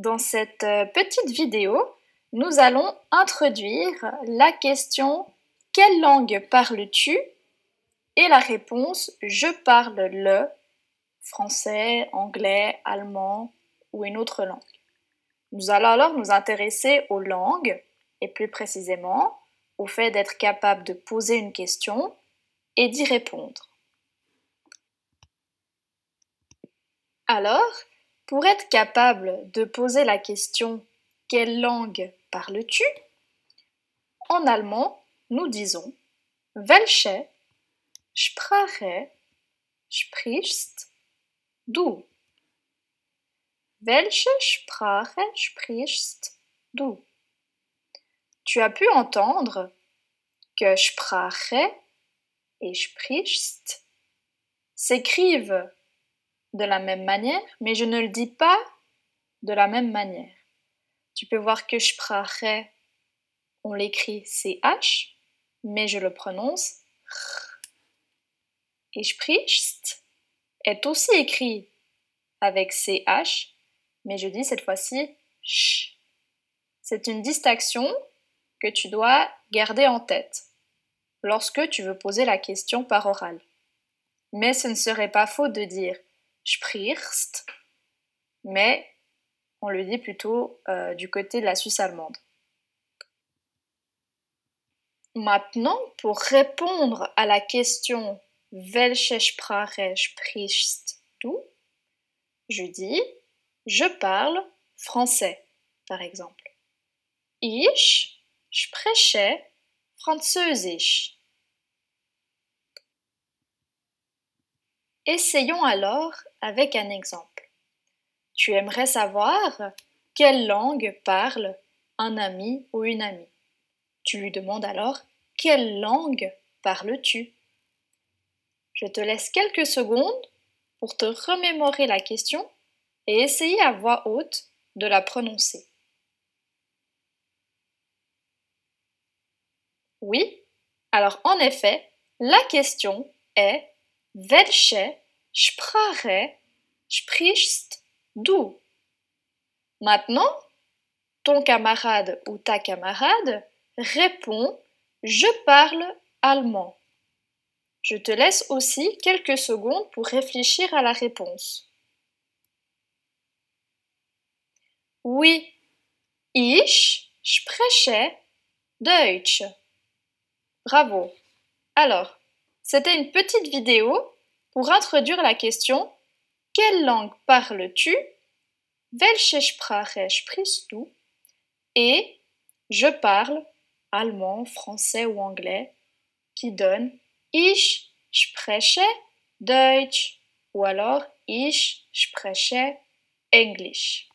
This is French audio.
Dans cette euh, petite vidéo, nous allons introduire la question Quelle langue parles-tu? Et la réponse Je parle le français, anglais, allemand ou une autre langue. Nous allons alors nous intéresser aux langues et plus précisément au fait d'être capable de poser une question et d'y répondre. Alors, pour être capable de poser la question Quelle langue parles-tu? En allemand, nous disons Welche Sprache sprichst du Welche Sprache sprichst du Tu as pu entendre que Sprache et sprichst s'écrivent de la même manière, mais je ne le dis pas de la même manière. Tu peux voir que Sprache, on l'écrit CH, mais je le prononce R. Et sprichst est aussi écrit avec CH, mais je dis cette fois-ci ch. C'est une distinction que tu dois garder en tête lorsque tu veux poser la question par oral. Mais ce ne serait pas faux de dire sprichst, mais on le dit plutôt euh, du côté de la Suisse allemande. Maintenant, pour répondre à la question Welche Sprache sprichst du? je dis je parle français, par exemple. Ich spreche Französisch. Essayons alors avec un exemple. Tu aimerais savoir quelle langue parle un ami ou une amie. Tu lui demandes alors quelle langue parles-tu? Je te laisse quelques secondes pour te remémorer la question et essayer à voix haute de la prononcer. Oui, alors en effet, la question est Sprache sprichst du? Maintenant, ton camarade ou ta camarade répond Je parle allemand. Je te laisse aussi quelques secondes pour réfléchir à la réponse. Oui, ich spreche Deutsch. Bravo. Alors, c'était une petite vidéo pour introduire la question Quelle langue parles-tu? Welche Sprache sprichst du? Et je parle allemand, français ou anglais qui donne Ich spreche Deutsch ou alors Ich spreche Englisch.